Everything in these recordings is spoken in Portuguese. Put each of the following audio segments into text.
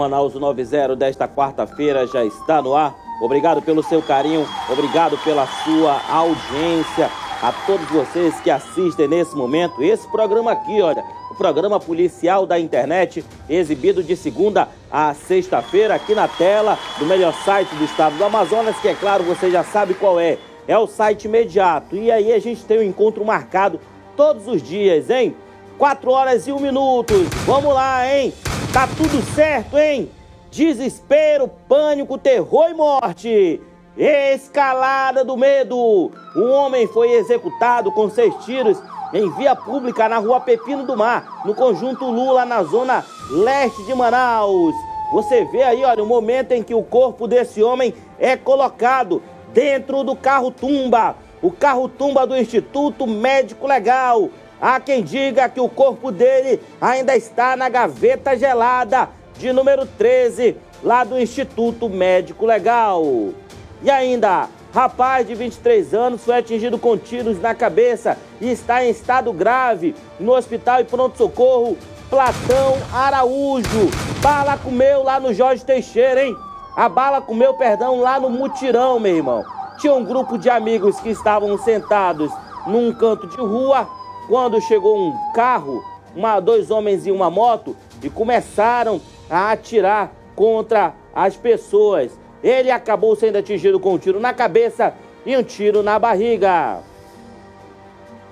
Manaus 90 desta quarta-feira já está no ar. Obrigado pelo seu carinho, obrigado pela sua audiência. A todos vocês que assistem nesse momento, esse programa aqui, olha, o programa policial da internet, exibido de segunda a sexta-feira aqui na tela do melhor site do estado do Amazonas, que é claro, você já sabe qual é. É o site imediato. E aí a gente tem um encontro marcado todos os dias, hein? 4 horas e 1 minuto. Vamos lá, hein? Tá tudo certo, hein? Desespero, pânico, terror e morte. Escalada do medo. Um homem foi executado com seis tiros em via pública na rua Pepino do Mar, no conjunto Lula, na zona leste de Manaus. Você vê aí, olha, o momento em que o corpo desse homem é colocado dentro do carro tumba, o carro tumba do Instituto Médico Legal. Há quem diga que o corpo dele ainda está na gaveta gelada de número 13, lá do Instituto Médico Legal. E ainda, rapaz de 23 anos foi atingido com tiros na cabeça e está em estado grave no hospital e pronto-socorro Platão Araújo. Bala comeu lá no Jorge Teixeira, hein? A bala comeu, perdão, lá no mutirão, meu irmão. Tinha um grupo de amigos que estavam sentados num canto de rua quando chegou um carro, uma, dois homens e uma moto e começaram a atirar contra as pessoas. Ele acabou sendo atingido com um tiro na cabeça e um tiro na barriga.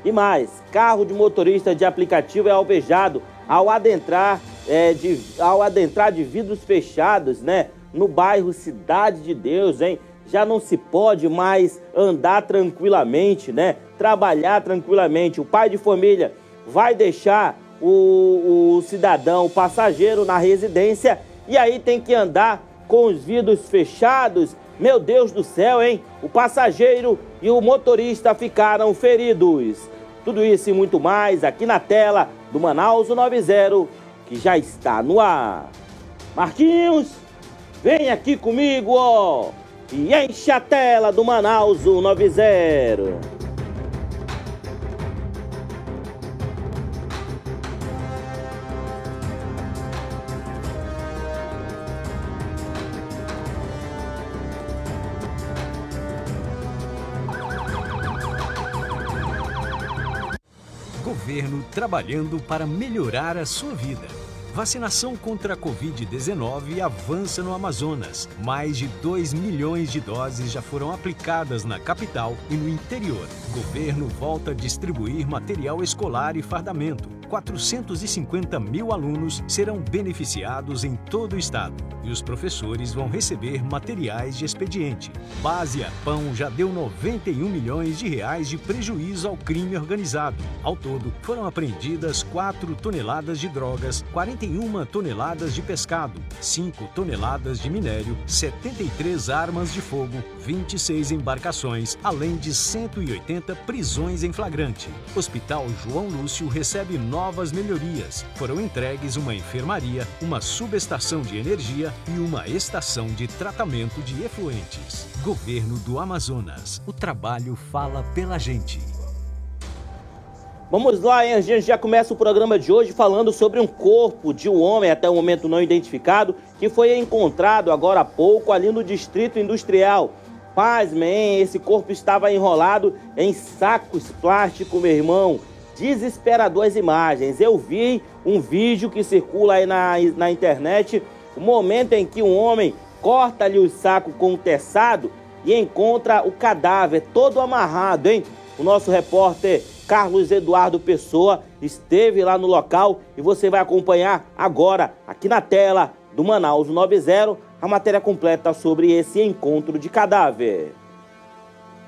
E mais, carro de motorista de aplicativo é alvejado ao adentrar, é, de, ao adentrar de vidros fechados, né? No bairro Cidade de Deus, hein? Já não se pode mais andar tranquilamente, né? Trabalhar tranquilamente. O pai de família vai deixar o, o cidadão, o passageiro na residência e aí tem que andar com os vidros fechados. Meu Deus do céu, hein? O passageiro e o motorista ficaram feridos. Tudo isso e muito mais aqui na tela do Manaus 90, que já está no ar. Marquinhos, vem aqui comigo, ó, e enche a tela do Manaus 90. governo trabalhando para melhorar a sua vida. Vacinação contra a Covid-19 avança no Amazonas. Mais de 2 milhões de doses já foram aplicadas na capital e no interior. O governo volta a distribuir material escolar e fardamento. 450 mil alunos serão beneficiados em todo o estado e os professores vão receber materiais de expediente. Base Pão já deu 91 milhões de reais de prejuízo ao crime organizado. Ao todo, foram apreendidas 4 toneladas de drogas, 41 toneladas de pescado, 5 toneladas de minério, 73 armas de fogo, 26 embarcações, além de 180 prisões em flagrante. Hospital João Lúcio recebe novas melhorias. Foram entregues uma enfermaria, uma subestação de energia e uma estação de tratamento de efluentes. Governo do Amazonas. O trabalho fala pela gente. Vamos lá, hein? A gente já começa o programa de hoje falando sobre um corpo de um homem até o momento não identificado que foi encontrado agora há pouco ali no Distrito Industrial. Pasmem, esse corpo estava enrolado em sacos plásticos, meu irmão. Desesperador as imagens. Eu vi um vídeo que circula aí na, na internet o momento em que um homem corta-lhe o saco com o teçado e encontra o cadáver todo amarrado, hein? O nosso repórter Carlos Eduardo Pessoa esteve lá no local e você vai acompanhar agora, aqui na tela do Manaus 90, a matéria completa sobre esse encontro de cadáver.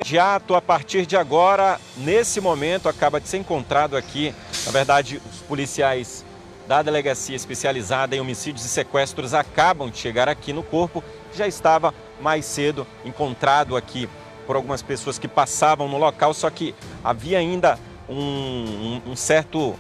Imediato, a partir de agora, nesse momento, acaba de ser encontrado aqui, na verdade, os policiais da Delegacia Especializada em Homicídios e Sequestros acabam de chegar aqui no corpo. Já estava mais cedo encontrado aqui por algumas pessoas que passavam no local, só que havia ainda um, um, um certo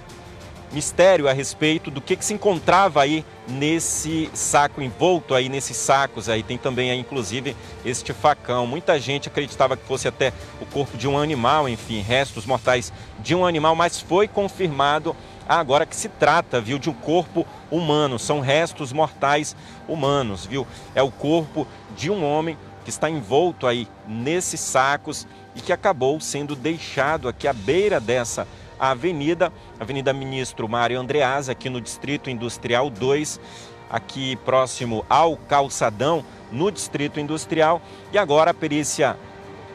mistério a respeito do que, que, se encontrava aí nesse saco, envolto aí nesses sacos aí. Tem também aí, inclusive, este facão. Muita gente acreditava que fosse até o corpo de um animal, enfim, restos mortais de um animal, mas foi confirmado agora que se trata, viu, de um corpo humano, são restos mortais humanos, viu? É o corpo de um homem que está envolto aí nesses sacos e que acabou sendo deixado aqui à beira dessa avenida, Avenida Ministro Mário Andreas, aqui no Distrito Industrial 2, aqui próximo ao Calçadão, no Distrito Industrial. E agora a perícia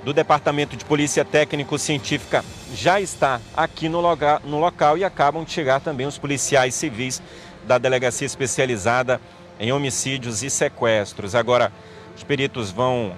do Departamento de Polícia Técnico-Científica já está aqui no, loga, no local e acabam de chegar também os policiais civis da Delegacia Especializada em Homicídios e Sequestros. Agora, os peritos vão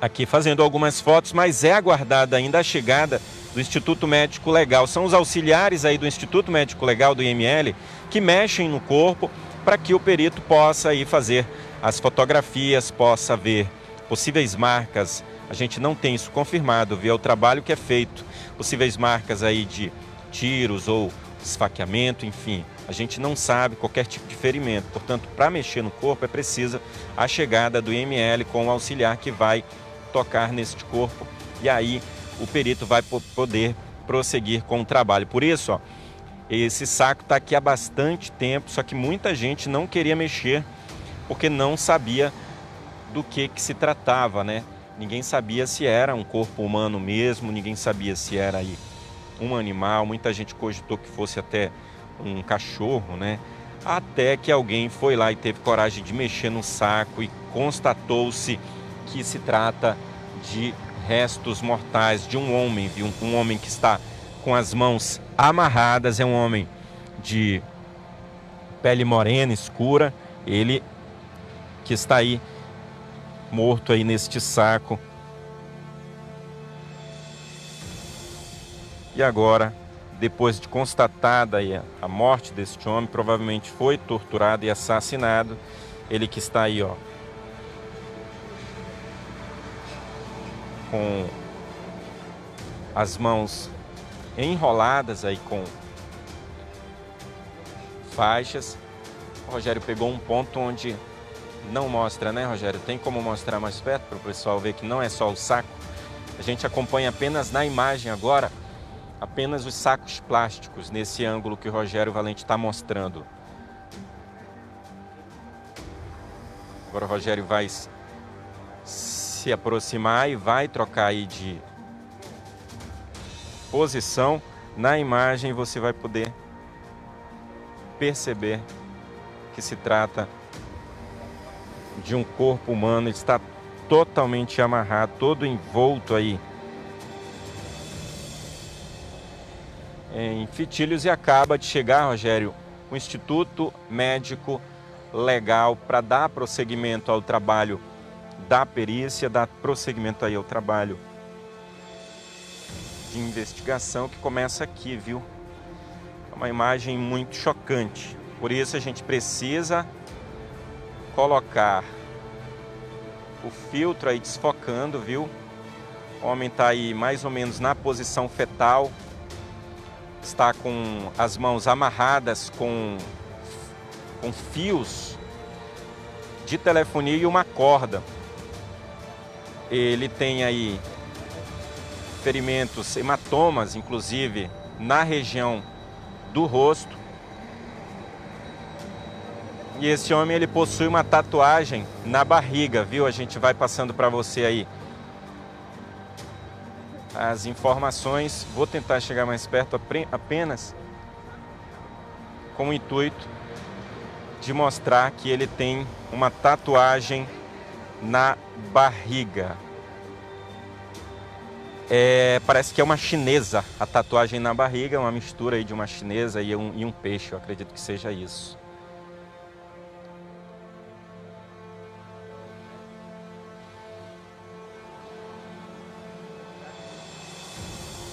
aqui fazendo algumas fotos, mas é aguardada ainda a chegada do Instituto Médico Legal. São os auxiliares aí do Instituto Médico Legal do IML que mexem no corpo para que o perito possa aí fazer as fotografias, possa ver possíveis marcas. A gente não tem isso confirmado, vê o trabalho que é feito, possíveis marcas aí de tiros ou esfaqueamento, enfim. A gente não sabe qualquer tipo de ferimento. Portanto, para mexer no corpo é precisa a chegada do IML com o auxiliar que vai tocar neste corpo e aí o perito vai poder prosseguir com o trabalho. Por isso, ó, esse saco está aqui há bastante tempo, só que muita gente não queria mexer porque não sabia do que, que se tratava, né? Ninguém sabia se era um corpo humano mesmo, ninguém sabia se era aí um animal, muita gente cogitou que fosse até um cachorro, né? Até que alguém foi lá e teve coragem de mexer no saco e constatou-se que se trata de restos mortais de um homem, viu? Um homem que está com as mãos amarradas, é um homem de pele morena, escura, ele que está aí morto aí neste saco. E agora, depois de constatada a morte deste homem, provavelmente foi torturado e assassinado. Ele que está aí, ó, com as mãos enroladas aí com faixas. O Rogério pegou um ponto onde não mostra, né, Rogério? Tem como mostrar mais perto para o pessoal ver que não é só o saco. A gente acompanha apenas na imagem agora, apenas os sacos plásticos nesse ângulo que o Rogério Valente está mostrando. Agora o Rogério vai se aproximar e vai trocar aí de posição. Na imagem você vai poder perceber que se trata de um corpo humano, ele está totalmente amarrado, todo envolto aí em fitilhos e acaba de chegar, Rogério, o Instituto Médico Legal para dar prosseguimento ao trabalho da perícia, dar prosseguimento aí ao trabalho de investigação que começa aqui, viu? É uma imagem muito chocante. Por isso a gente precisa colocar o filtro aí desfocando, viu? O homem está aí mais ou menos na posição fetal, está com as mãos amarradas com, com fios de telefonia e uma corda. Ele tem aí ferimentos, hematomas, inclusive, na região do rosto. E esse homem ele possui uma tatuagem na barriga, viu? A gente vai passando para você aí as informações. Vou tentar chegar mais perto apenas com o intuito de mostrar que ele tem uma tatuagem na barriga. É, parece que é uma chinesa a tatuagem na barriga, uma mistura aí de uma chinesa e um, e um peixe, eu acredito que seja isso.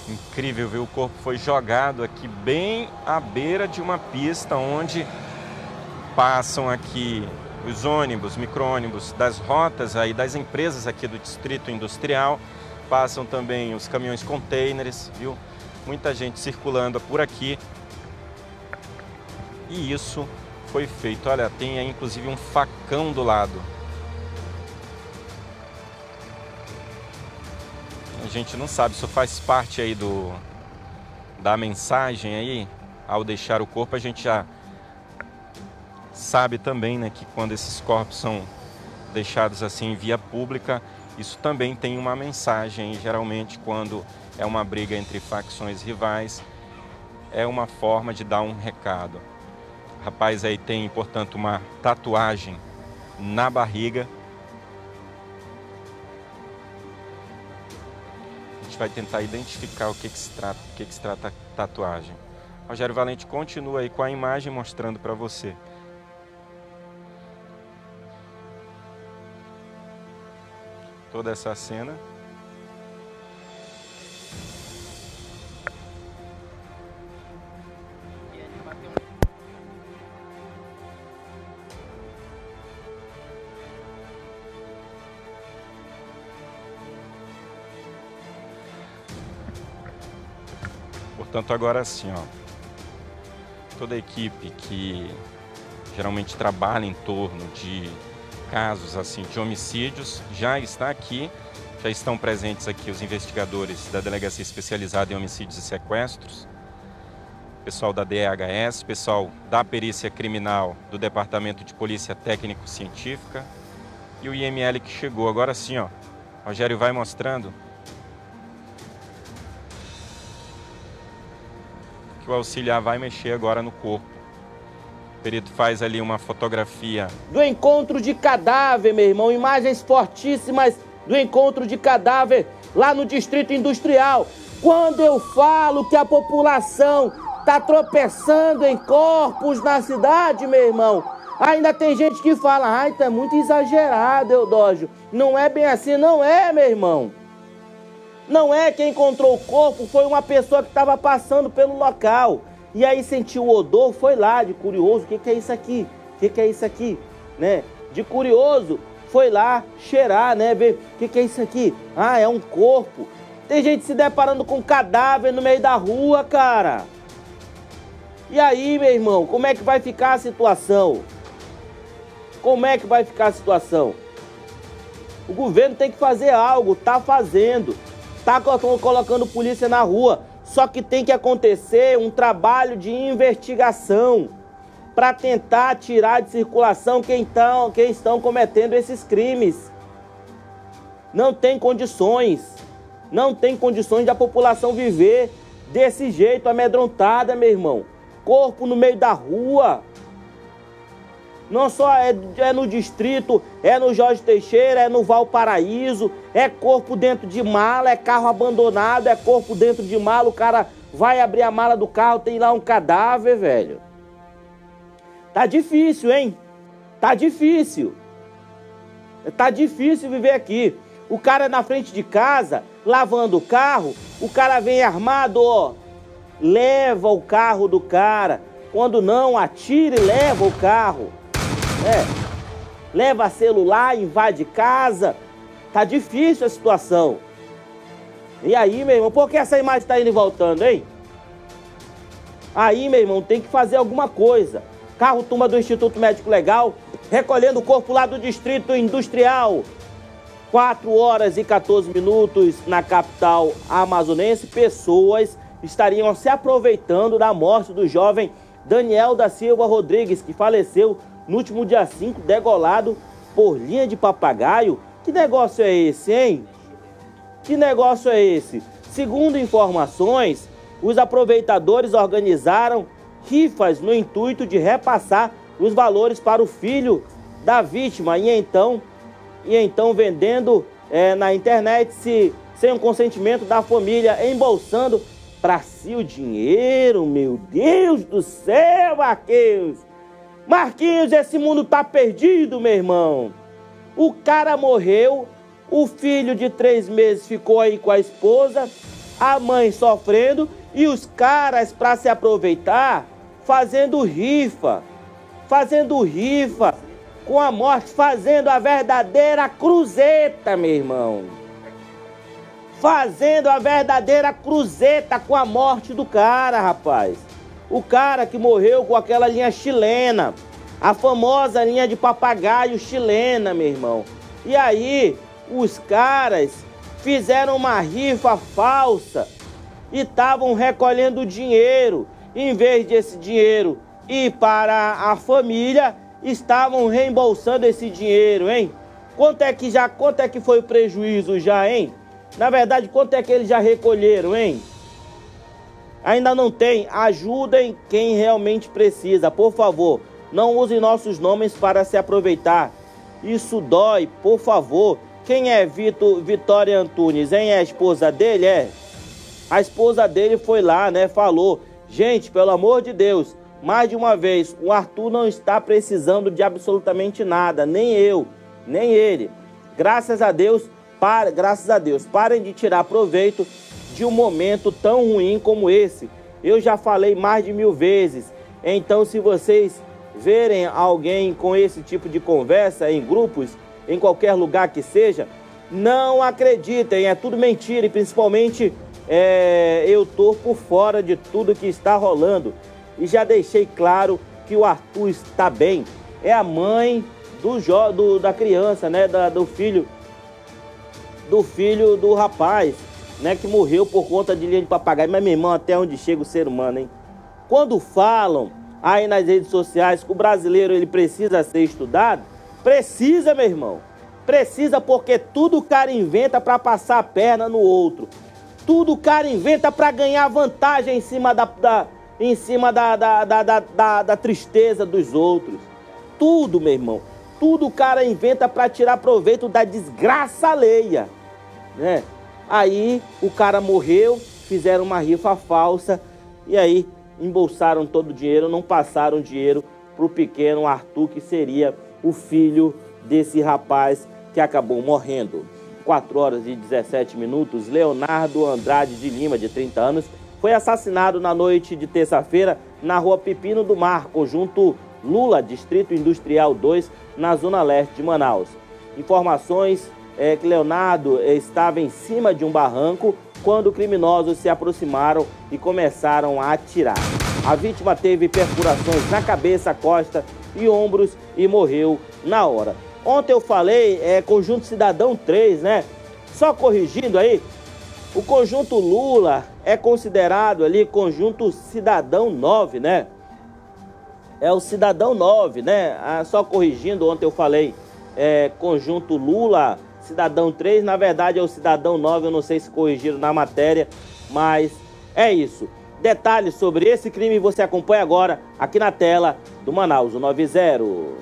Incrível, viu? O corpo foi jogado aqui bem à beira de uma pista onde passam aqui os ônibus, micro-ônibus das rotas aí das empresas aqui do distrito industrial, passam também os caminhões containers, viu? Muita gente circulando por aqui. E isso foi feito. Olha, tem aí inclusive um facão do lado. A gente não sabe, isso faz parte aí do da mensagem aí. ao deixar o corpo, a gente já sabe também né, que quando esses corpos são deixados assim em via pública, isso também tem uma mensagem. Geralmente, quando é uma briga entre facções rivais, é uma forma de dar um recado. O rapaz aí tem, portanto, uma tatuagem na barriga. A gente vai tentar identificar o que, que se trata, o que, que se trata a tatuagem. Rogério Valente continua aí com a imagem mostrando para você. Toda essa cena. Portanto, agora sim, ó, toda a equipe que geralmente trabalha em torno de casos assim de homicídios já está aqui, já estão presentes aqui os investigadores da Delegacia Especializada em Homicídios e Sequestros, pessoal da DHS, pessoal da Perícia Criminal do Departamento de Polícia Técnico-Científica e o IML que chegou. Agora sim, ó, Rogério vai mostrando que o auxiliar vai mexer agora no corpo. Perito faz ali uma fotografia. Do encontro de cadáver, meu irmão. Imagens fortíssimas do encontro de cadáver lá no Distrito Industrial. Quando eu falo que a população está tropeçando em corpos na cidade, meu irmão, ainda tem gente que fala, ai, tá muito exagerado, Eudógio. Não é bem assim, não é, meu irmão. Não é quem encontrou o corpo, foi uma pessoa que estava passando pelo local. E aí sentiu o odor, foi lá de curioso, o que, que é isso aqui? O que, que é isso aqui? Né? De curioso, foi lá cheirar, né? Ver o que, que é isso aqui? Ah, é um corpo. Tem gente se deparando com um cadáver no meio da rua, cara. E aí, meu irmão, como é que vai ficar a situação? Como é que vai ficar a situação? O governo tem que fazer algo, tá fazendo tá colocando polícia na rua. Só que tem que acontecer um trabalho de investigação para tentar tirar de circulação quem, tão, quem estão cometendo esses crimes. Não tem condições, não tem condições de a população viver desse jeito, amedrontada, meu irmão. Corpo no meio da rua. Não só é, é, no distrito, é no Jorge Teixeira, é no Valparaíso, é corpo dentro de mala, é carro abandonado, é corpo dentro de mala, o cara vai abrir a mala do carro, tem lá um cadáver, velho. Tá difícil, hein? Tá difícil. Tá difícil viver aqui. O cara na frente de casa, lavando o carro, o cara vem armado, ó. Leva o carro do cara. Quando não, atira e leva o carro. É. Leva celular, invade casa. Tá difícil a situação. E aí, meu irmão, por que essa imagem está indo e voltando, hein? Aí, meu irmão, tem que fazer alguma coisa. Carro turma do Instituto Médico Legal, recolhendo o corpo lá do Distrito Industrial. 4 horas e 14 minutos na capital amazonense. Pessoas estariam se aproveitando da morte do jovem Daniel da Silva Rodrigues, que faleceu no último dia 5, degolado por linha de papagaio. Que negócio é esse, hein? Que negócio é esse? Segundo informações, os aproveitadores organizaram rifas no intuito de repassar os valores para o filho da vítima e então, e então vendendo é, na internet se, sem o consentimento da família, embolsando para si o dinheiro, meu Deus do céu, Marquinhos! Marquinhos, esse mundo tá perdido, meu irmão. O cara morreu, o filho de três meses ficou aí com a esposa, a mãe sofrendo e os caras, para se aproveitar, fazendo rifa, fazendo rifa com a morte, fazendo a verdadeira cruzeta, meu irmão. Fazendo a verdadeira cruzeta com a morte do cara, rapaz. O cara que morreu com aquela linha chilena, a famosa linha de papagaio chilena, meu irmão. E aí, os caras fizeram uma rifa falsa e estavam recolhendo dinheiro. em vez desse dinheiro ir para a família, estavam reembolsando esse dinheiro, hein? Quanto é que já, quanto é que foi o prejuízo já, hein? Na verdade, quanto é que eles já recolheram, hein? Ainda não tem. Ajudem quem realmente precisa, por favor. Não use nossos nomes para se aproveitar. Isso dói, por favor. Quem é Vitor, Vitória Antunes, hein? É a esposa dele? É. A esposa dele foi lá, né? Falou. Gente, pelo amor de Deus, mais de uma vez, o Arthur não está precisando de absolutamente nada, nem eu, nem ele. Graças a Deus, para, graças a Deus, parem de tirar proveito de um momento tão ruim como esse. Eu já falei mais de mil vezes. Então, se vocês verem alguém com esse tipo de conversa em grupos, em qualquer lugar que seja, não acreditem, é tudo mentira e principalmente é, eu tô por fora de tudo que está rolando e já deixei claro que o Arthur está bem. É a mãe do, do da criança, né, da, do filho do filho do rapaz, né, que morreu por conta de linha de papagaio. Mas meu irmão, até onde chega o ser humano, hein? Quando falam aí nas redes sociais que o brasileiro ele precisa ser estudado, precisa, meu irmão. Precisa porque tudo o cara inventa para passar a perna no outro. Tudo o cara inventa para ganhar vantagem em cima da, da em cima da, da, da, da, da tristeza dos outros. Tudo, meu irmão. Tudo o cara inventa para tirar proveito da desgraça alheia. Né? Aí o cara morreu, fizeram uma rifa falsa e aí embolsaram todo o dinheiro, não passaram dinheiro para o pequeno Arthur, que seria o filho desse rapaz que acabou morrendo. 4 horas e 17 minutos, Leonardo Andrade de Lima, de 30 anos, foi assassinado na noite de terça-feira na rua Pepino do Mar, conjunto Lula, Distrito Industrial 2, na zona leste de Manaus. Informações é que Leonardo estava em cima de um barranco quando criminosos se aproximaram e começaram a atirar. A vítima teve perfurações na cabeça, costa e ombros e morreu na hora. Ontem eu falei, é Conjunto Cidadão 3, né? Só corrigindo aí, o conjunto Lula é considerado ali conjunto Cidadão 9, né? É o Cidadão 9, né? Ah, só corrigindo, ontem eu falei é, conjunto Lula, Cidadão 3, na verdade é o Cidadão 9, eu não sei se corrigiram na matéria, mas é isso. Detalhes sobre esse crime você acompanha agora aqui na tela do Manaus 90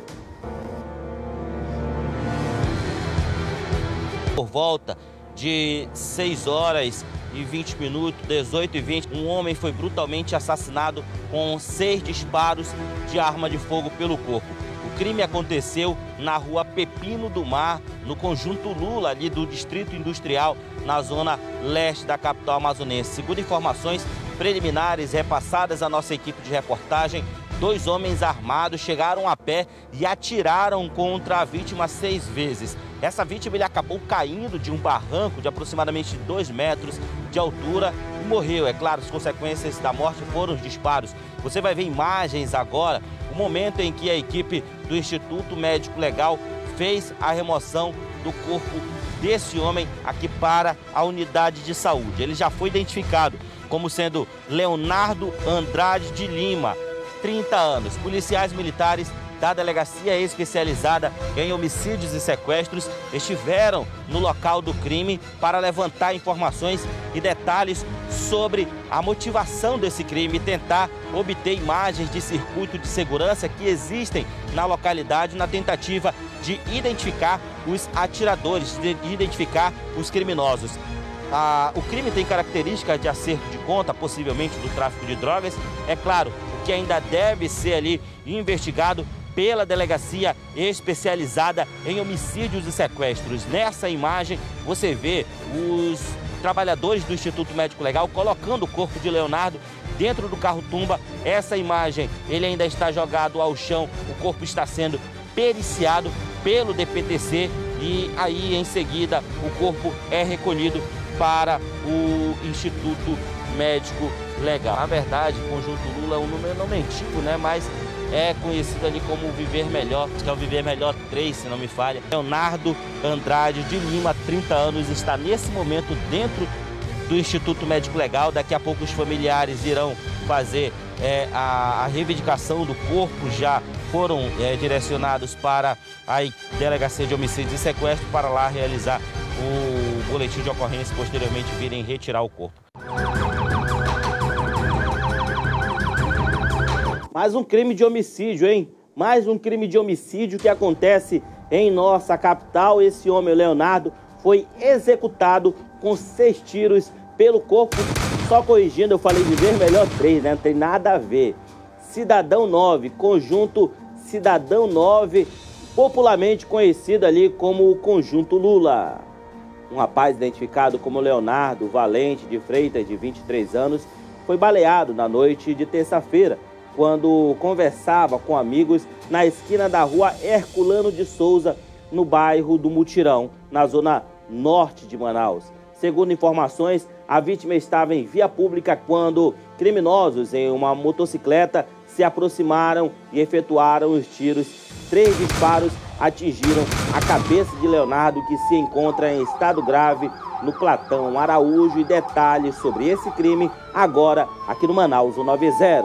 por volta de 6 horas e 20 minutos, 18 e 20, um homem foi brutalmente assassinado com seis disparos de arma de fogo pelo corpo. Crime aconteceu na rua Pepino do Mar, no conjunto Lula, ali do Distrito Industrial, na zona leste da capital amazonense. Segundo informações preliminares repassadas à nossa equipe de reportagem, dois homens armados chegaram a pé e atiraram contra a vítima seis vezes. Essa vítima ele acabou caindo de um barranco de aproximadamente dois metros de altura e morreu. É claro, as consequências da morte foram os disparos. Você vai ver imagens agora, o momento em que a equipe do Instituto Médico Legal fez a remoção do corpo desse homem aqui para a unidade de saúde. Ele já foi identificado como sendo Leonardo Andrade de Lima, 30 anos. Policiais militares da Delegacia Especializada em Homicídios e Sequestros estiveram no local do crime para levantar informações e detalhes sobre a motivação desse crime e tentar obter imagens de circuito de segurança que existem na localidade na tentativa de identificar os atiradores, de identificar os criminosos. Ah, o crime tem característica de acerto de conta, possivelmente do tráfico de drogas. É claro, que ainda deve ser ali investigado pela delegacia especializada em homicídios e sequestros. Nessa imagem você vê os trabalhadores do Instituto Médico Legal colocando o corpo de Leonardo dentro do carro tumba. Essa imagem, ele ainda está jogado ao chão, o corpo está sendo periciado pelo DPTC e aí em seguida o corpo é recolhido para o Instituto Médico Legal. Na verdade, o Conjunto Lula é um número não antigo, né? Mas é conhecido ali como Viver Melhor, que é o Viver Melhor 3, se não me falha. Leonardo Andrade de Lima, 30 anos, está nesse momento dentro do Instituto Médico Legal. Daqui a pouco os familiares irão fazer é, a, a, reivindicação do corpo já foram é, direcionados para a Delegacia de Homicídios e Sequestro para lá realizar o boletim de ocorrência e posteriormente virem retirar o corpo. Mais um crime de homicídio, hein? Mais um crime de homicídio que acontece em nossa capital. Esse homem, Leonardo, foi executado com seis tiros pelo corpo. Só corrigindo, eu falei de ver melhor três, né? Não tem nada a ver. Cidadão 9, conjunto Cidadão 9, popularmente conhecido ali como o Conjunto Lula. Um rapaz identificado como Leonardo Valente de Freitas, de 23 anos, foi baleado na noite de terça-feira, quando conversava com amigos na esquina da rua Herculano de Souza, no bairro do Mutirão, na zona norte de Manaus. Segundo informações, a vítima estava em via pública quando criminosos em uma motocicleta se aproximaram e efetuaram os tiros. Três disparos atingiram a cabeça de Leonardo, que se encontra em estado grave no Platão Araújo. E detalhes sobre esse crime agora aqui no Manaus 90.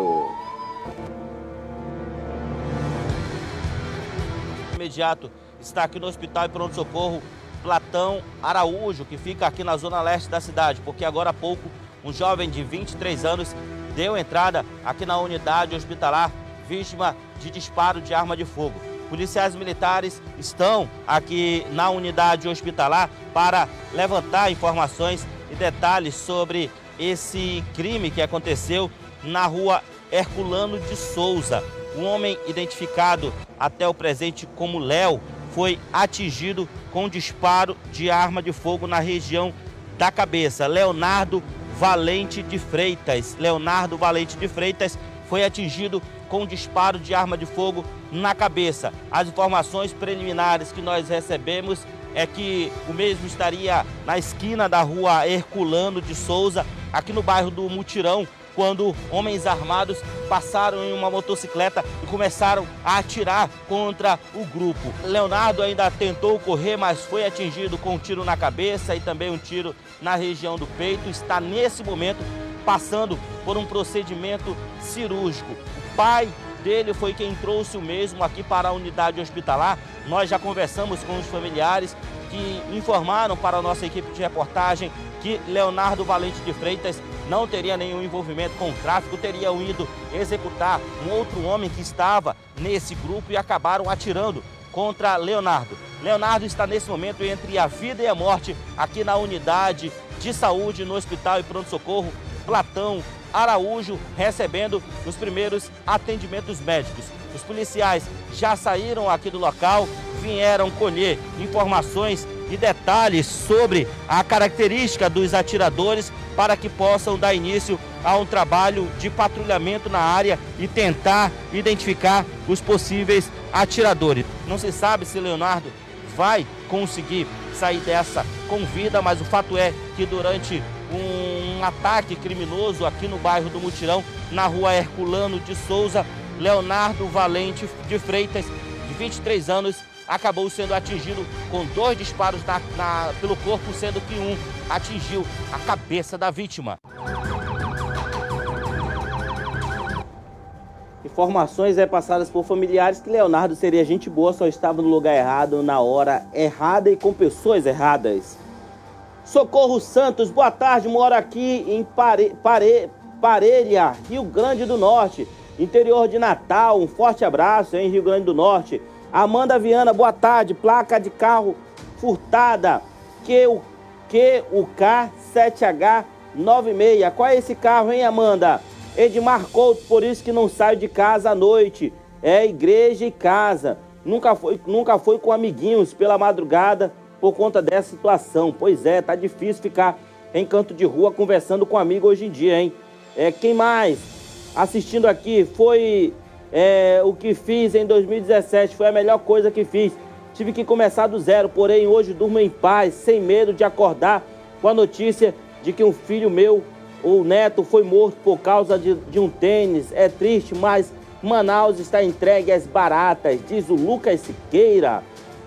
Imediato está aqui no Hospital e Pronto Socorro Platão Araújo, que fica aqui na zona leste da cidade, porque agora há pouco um jovem de 23 anos deu entrada aqui na unidade hospitalar vítima de disparo de arma de fogo. Policiais militares estão aqui na unidade hospitalar para levantar informações e detalhes sobre esse crime que aconteceu na rua Herculano de Souza. Um homem identificado até o presente como Léo foi atingido com disparo de arma de fogo na região da cabeça. Leonardo Valente de Freitas. Leonardo Valente de Freitas foi atingido com disparo de arma de fogo na cabeça. As informações preliminares que nós recebemos é que o mesmo estaria na esquina da rua Herculano de Souza, aqui no bairro do Mutirão, quando homens armados passaram em uma motocicleta e começaram a atirar contra o grupo. Leonardo ainda tentou correr, mas foi atingido com um tiro na cabeça e também um tiro na região do peito. Está nesse momento passando por um procedimento cirúrgico. O pai dele foi quem trouxe o mesmo aqui para a unidade hospitalar. Nós já conversamos com os familiares que informaram para a nossa equipe de reportagem que Leonardo Valente de Freitas não teria nenhum envolvimento com o tráfico, teriam ido executar um outro homem que estava nesse grupo e acabaram atirando contra Leonardo. Leonardo está nesse momento entre a vida e a morte aqui na unidade de saúde no Hospital e Pronto Socorro Platão Araújo, recebendo os primeiros atendimentos médicos. Os policiais já saíram aqui do local, vieram colher informações e detalhes sobre a característica dos atiradores para que possam dar início a um trabalho de patrulhamento na área e tentar identificar os possíveis atiradores. Não se sabe se Leonardo vai conseguir sair dessa com vida, mas o fato é que durante um ataque criminoso aqui no bairro do Mutirão, na rua Herculano de Souza, Leonardo Valente de Freitas, de 23 anos, acabou sendo atingido com dois disparos na, na, pelo corpo, sendo que um atingiu a cabeça da vítima. Informações é passadas por familiares que Leonardo seria gente boa, só estava no lugar errado, na hora errada e com pessoas erradas. Socorro Santos, boa tarde, moro aqui em Pare, Pare, Parelha, Rio Grande do Norte, interior de Natal. Um forte abraço em Rio Grande do Norte. Amanda Viana, boa tarde. Placa de carro furtada. Que o que o K7H96. Qual é esse carro, hein, Amanda? Edmar Couto, por isso que não saio de casa à noite. É igreja e casa. Nunca foi, nunca foi com amiguinhos pela madrugada por conta dessa situação. Pois é, tá difícil ficar em canto de rua conversando com amigo hoje em dia, hein? É, quem mais assistindo aqui foi é, o que fiz em 2017 foi a melhor coisa que fiz. Tive que começar do zero, porém hoje durmo em paz, sem medo de acordar com a notícia de que um filho meu ou neto foi morto por causa de, de um tênis. É triste, mas Manaus está entregue às baratas, diz o Lucas Siqueira.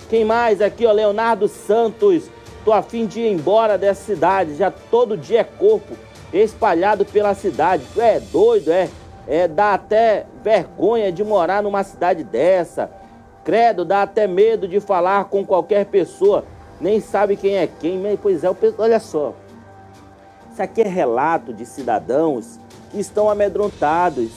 Quem mais aqui, ó, Leonardo Santos. Tô afim de ir embora dessa cidade, já todo dia é corpo espalhado pela cidade. Tu é doido, é? É, dá até vergonha de morar numa cidade dessa. Credo, dá até medo de falar com qualquer pessoa. Nem sabe quem é quem. Pois é, olha só. Isso aqui é relato de cidadãos que estão amedrontados,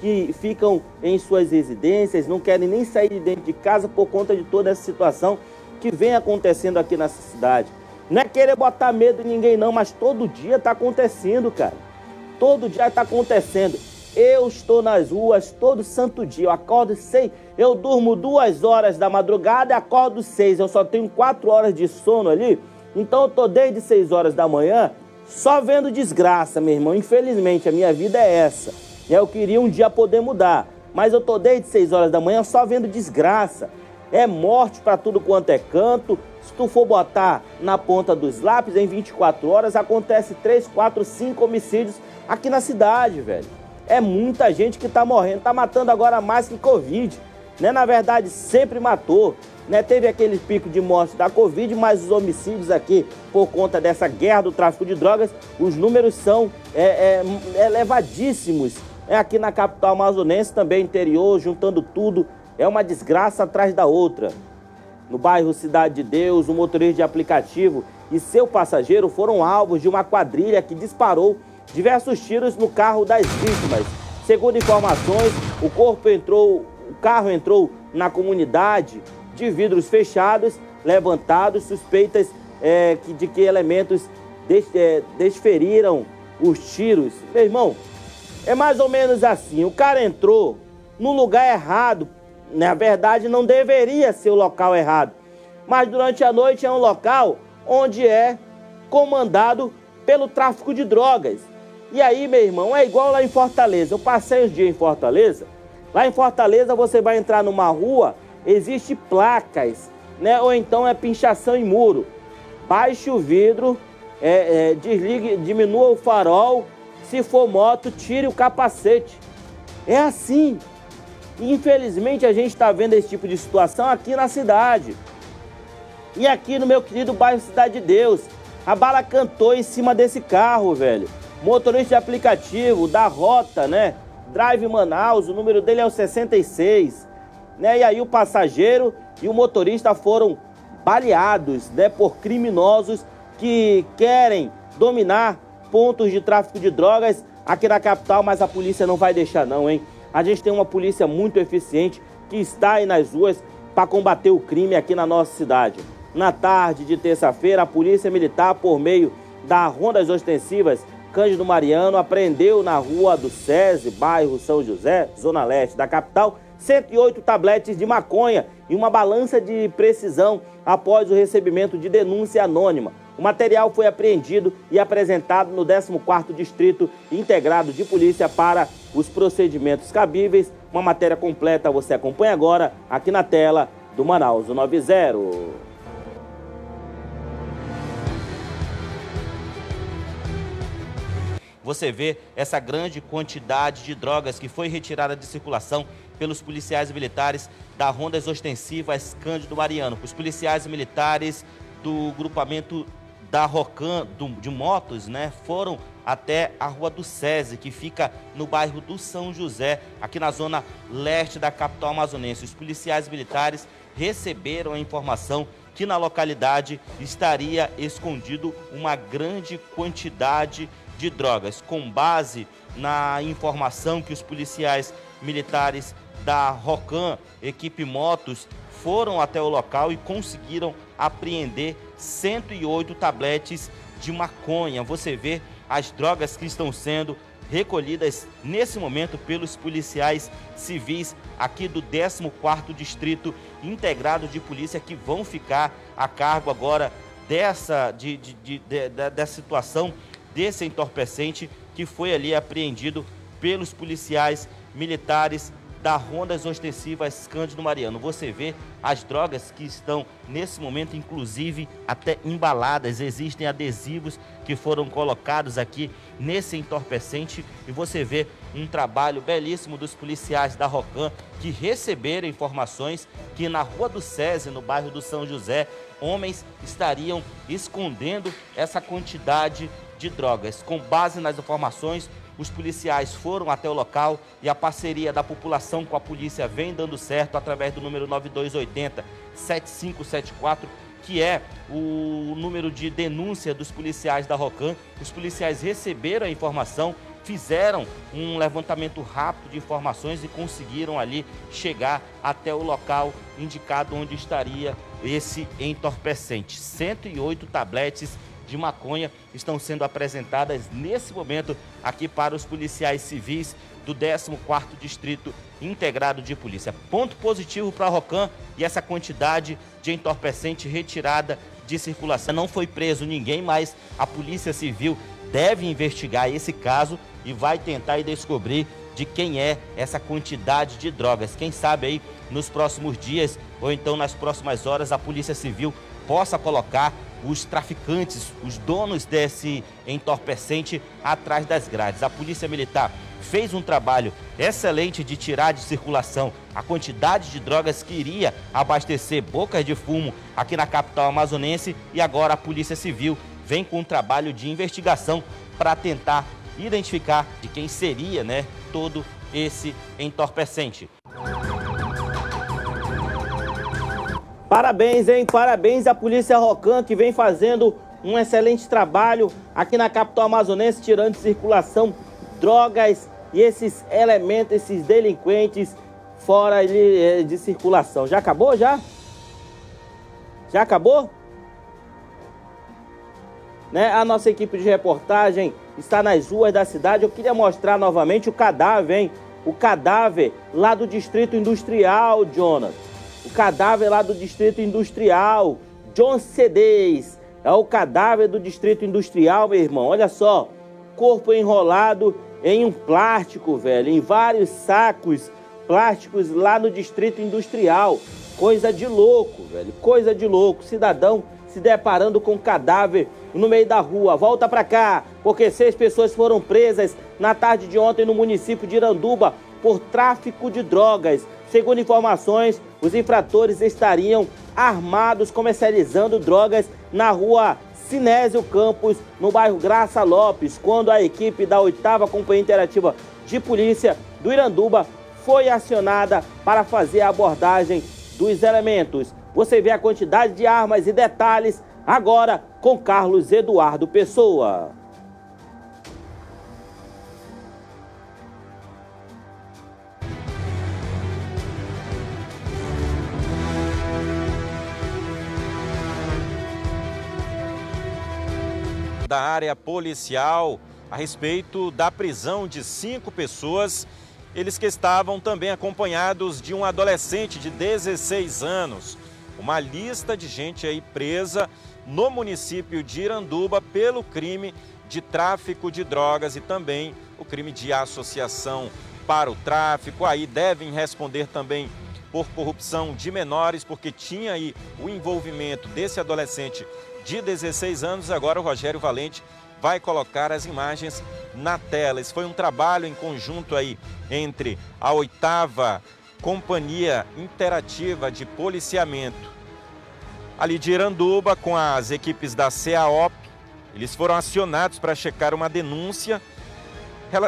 que ficam em suas residências, não querem nem sair de dentro de casa por conta de toda essa situação que vem acontecendo aqui nessa cidade. Não é querer botar medo em ninguém, não, mas todo dia está acontecendo, cara. Todo dia está acontecendo. Eu estou nas ruas todo santo dia. Eu acordo seis, eu durmo duas horas da madrugada e acordo seis. Eu só tenho quatro horas de sono ali. Então eu tô desde seis horas da manhã só vendo desgraça, meu irmão. Infelizmente a minha vida é essa. Eu queria um dia poder mudar, mas eu tô desde seis horas da manhã só vendo desgraça. É morte para tudo quanto é canto. Se tu for botar na ponta dos lápis, em 24 horas acontece 3, 4, 5 homicídios aqui na cidade, velho. É muita gente que tá morrendo, tá matando agora mais que Covid. Né? Na verdade, sempre matou. Né? Teve aquele pico de morte da Covid, mas os homicídios aqui, por conta dessa guerra do tráfico de drogas, os números são é, é, elevadíssimos. É aqui na capital amazonense, também interior, juntando tudo, é uma desgraça atrás da outra. No bairro Cidade de Deus, um motorista de aplicativo e seu passageiro foram alvos de uma quadrilha que disparou diversos tiros no carro das vítimas. Segundo informações, o corpo entrou, o carro entrou na comunidade de vidros fechados, levantados, suspeitas é, de que elementos des, é, desferiram os tiros. Meu irmão, é mais ou menos assim: o cara entrou no lugar errado. Na verdade, não deveria ser o local errado. Mas durante a noite é um local onde é comandado pelo tráfico de drogas. E aí, meu irmão, é igual lá em Fortaleza. Eu passei uns dias em Fortaleza. Lá em Fortaleza você vai entrar numa rua, existe placas, né? Ou então é pinchação em muro. Baixe o vidro, é, é, desligue, diminua o farol. Se for moto, tire o capacete. É assim. infelizmente a gente está vendo esse tipo de situação aqui na cidade. E aqui no meu querido bairro Cidade de Deus. A bala cantou em cima desse carro, velho motorista de aplicativo da rota, né? Drive Manaus, o número dele é o 66, né? E aí o passageiro e o motorista foram baleados, né, por criminosos que querem dominar pontos de tráfico de drogas aqui na capital, mas a polícia não vai deixar não, hein? A gente tem uma polícia muito eficiente que está aí nas ruas para combater o crime aqui na nossa cidade. Na tarde de terça-feira, a Polícia Militar, por meio da Rondas Ostensivas, Cândido Mariano apreendeu na rua do SESI, bairro São José, zona leste da capital, 108 tabletes de maconha e uma balança de precisão após o recebimento de denúncia anônima. O material foi apreendido e apresentado no 14º Distrito Integrado de Polícia para os procedimentos cabíveis. Uma matéria completa você acompanha agora aqui na tela do Manaus 90. Você vê essa grande quantidade de drogas que foi retirada de circulação pelos policiais militares da Rondas Ostensivas Cândido Mariano. Os policiais militares do grupamento da Rocan do, de motos, né, foram até a Rua do SESI, que fica no bairro do São José, aqui na zona leste da capital amazonense. Os policiais militares receberam a informação que na localidade estaria escondido uma grande quantidade de de drogas, com base na informação que os policiais militares da Rocan, equipe Motos, foram até o local e conseguiram apreender 108 tabletes de maconha. Você vê as drogas que estão sendo recolhidas nesse momento pelos policiais civis aqui do 14º Distrito Integrado de Polícia que vão ficar a cargo agora dessa, de, de, de, de dessa situação desse entorpecente que foi ali apreendido pelos policiais militares da Rondas Ostensivas Cândido Mariano. Você vê as drogas que estão nesse momento, inclusive até embaladas. Existem adesivos que foram colocados aqui nesse entorpecente e você vê um trabalho belíssimo dos policiais da Rocan que receberam informações que na Rua do SESI, no bairro do São José, homens estariam escondendo essa quantidade de drogas. Com base nas informações, os policiais foram até o local e a parceria da população com a polícia vem dando certo através do número 9280 7574 que é o número de denúncia dos policiais da Rocan. Os policiais receberam a informação, fizeram um levantamento rápido de informações e conseguiram ali chegar até o local indicado onde estaria esse entorpecente. 108 tabletes de maconha estão sendo apresentadas nesse momento aqui para os policiais civis do 14º Distrito Integrado de Polícia. Ponto positivo para a Rocan e essa quantidade de entorpecente retirada de circulação. Não foi preso ninguém, mas a Polícia Civil deve investigar esse caso e vai tentar descobrir de quem é essa quantidade de drogas. Quem sabe aí nos próximos dias ou então nas próximas horas a Polícia Civil possa colocar os traficantes, os donos desse entorpecente atrás das grades. A Polícia Militar fez um trabalho excelente de tirar de circulação a quantidade de drogas que iria abastecer bocas de fumo aqui na capital amazonense e agora a Polícia Civil vem com um trabalho de investigação para tentar identificar de quem seria, né, todo esse entorpecente. Parabéns, hein? Parabéns à Polícia Rocan que vem fazendo um excelente trabalho aqui na capital amazonense, tirando de circulação drogas e esses elementos, esses delinquentes fora de, eh, de circulação. Já acabou já? Já acabou? Né? A nossa equipe de reportagem está nas ruas da cidade. Eu queria mostrar novamente o cadáver, hein? O cadáver lá do Distrito Industrial, Jonas o cadáver lá do Distrito Industrial, John Cedês. É o cadáver do Distrito Industrial, meu irmão. Olha só, corpo enrolado em um plástico, velho, em vários sacos plásticos lá no Distrito Industrial. Coisa de louco, velho, coisa de louco. Cidadão se deparando com um cadáver no meio da rua. Volta para cá, porque seis pessoas foram presas na tarde de ontem no município de Iranduba por tráfico de drogas. Segundo informações, os infratores estariam armados comercializando drogas na rua Sinésio Campos, no bairro Graça Lopes, quando a equipe da 8 Companhia Interativa de Polícia do Iranduba foi acionada para fazer a abordagem dos elementos. Você vê a quantidade de armas e detalhes agora com Carlos Eduardo Pessoa. Da área policial a respeito da prisão de cinco pessoas, eles que estavam também acompanhados de um adolescente de 16 anos. Uma lista de gente aí presa no município de Iranduba pelo crime de tráfico de drogas e também o crime de associação para o tráfico. Aí devem responder também por corrupção de menores, porque tinha aí o envolvimento desse adolescente de 16 anos. Agora o Rogério Valente vai colocar as imagens na tela. Esse foi um trabalho em conjunto aí entre a oitava Companhia Interativa de Policiamento ali de Iranduba com as equipes da CAOP. Eles foram acionados para checar uma denúncia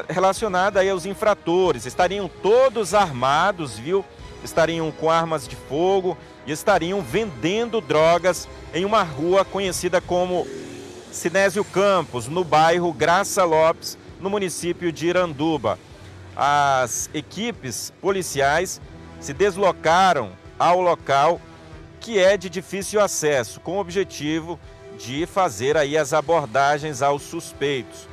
relacionada aí aos infratores. Estariam todos armados, viu? Estariam com armas de fogo, e estariam vendendo drogas em uma rua conhecida como Sinésio Campos, no bairro Graça Lopes, no município de Iranduba. As equipes policiais se deslocaram ao local que é de difícil acesso, com o objetivo de fazer aí as abordagens aos suspeitos.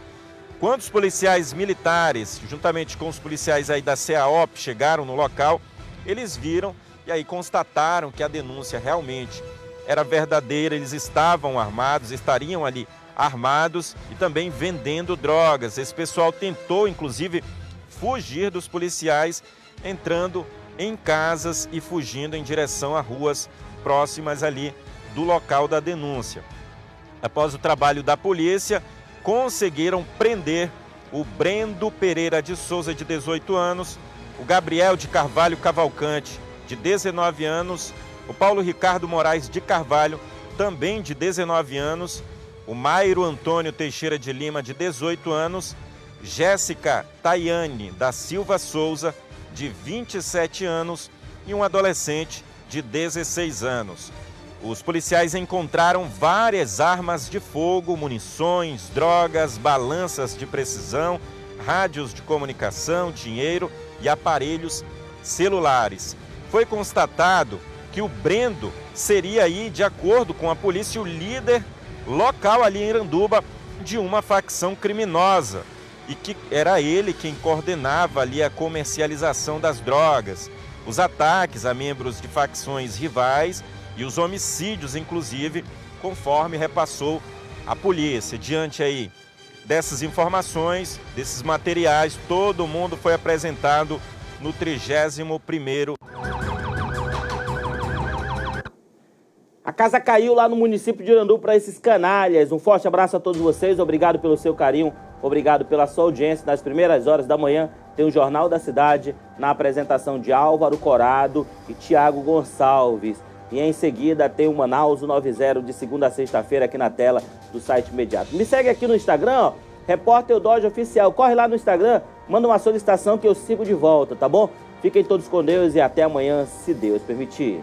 Quando os policiais militares, juntamente com os policiais aí da CAOP, chegaram no local, eles viram e aí constataram que a denúncia realmente era verdadeira, eles estavam armados, estariam ali armados e também vendendo drogas. Esse pessoal tentou, inclusive, fugir dos policiais, entrando em casas e fugindo em direção a ruas próximas ali do local da denúncia. Após o trabalho da polícia, conseguiram prender o Brendo Pereira de Souza, de 18 anos, o Gabriel de Carvalho Cavalcante, de 19 anos, o Paulo Ricardo Moraes de Carvalho, também de 19 anos, o Mairo Antônio Teixeira de Lima, de 18 anos, Jéssica Tayane da Silva Souza, de 27 anos, e um adolescente de 16 anos. Os policiais encontraram várias armas de fogo, munições, drogas, balanças de precisão, rádios de comunicação, dinheiro e aparelhos celulares. Foi constatado que o Brendo seria aí, de acordo com a polícia, o líder local ali em Iranduba de uma facção criminosa e que era ele quem coordenava ali a comercialização das drogas, os ataques a membros de facções rivais e os homicídios, inclusive, conforme repassou a polícia. Diante aí dessas informações, desses materiais, todo mundo foi apresentado no 31º A casa caiu lá no município de Irandu para esses canalhas. Um forte abraço a todos vocês, obrigado pelo seu carinho, obrigado pela sua audiência. Nas primeiras horas da manhã tem o Jornal da Cidade na apresentação de Álvaro Corado e Tiago Gonçalves. E em seguida tem o Manaus 90 de segunda a sexta-feira aqui na tela do site imediato. Me segue aqui no Instagram, ó, Repórter Dodge Oficial. Corre lá no Instagram, manda uma solicitação que eu sigo de volta, tá bom? Fiquem todos com Deus e até amanhã, se Deus permitir.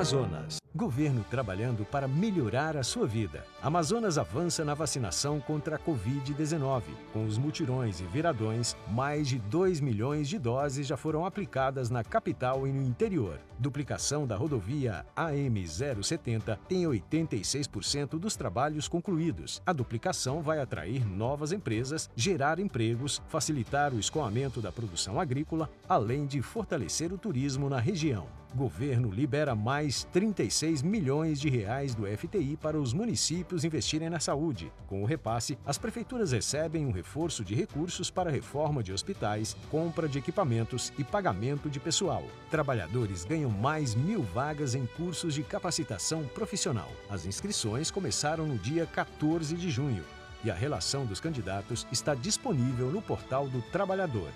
Amazonas. Governo trabalhando para melhorar a sua vida. Amazonas avança na vacinação contra a Covid-19. Com os mutirões e viradões, mais de 2 milhões de doses já foram aplicadas na capital e no interior. Duplicação da rodovia AM070 tem 86% dos trabalhos concluídos. A duplicação vai atrair novas empresas, gerar empregos, facilitar o escoamento da produção agrícola, além de fortalecer o turismo na região. Governo libera mais 36 milhões de reais do FTI para os municípios investirem na saúde. Com o repasse, as prefeituras recebem um reforço de recursos para reforma de hospitais, compra de equipamentos e pagamento de pessoal. Trabalhadores ganham mais mil vagas em cursos de capacitação profissional. As inscrições começaram no dia 14 de junho e a relação dos candidatos está disponível no portal do Trabalhador.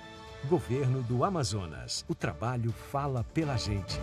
Governo do Amazonas. O trabalho fala pela gente.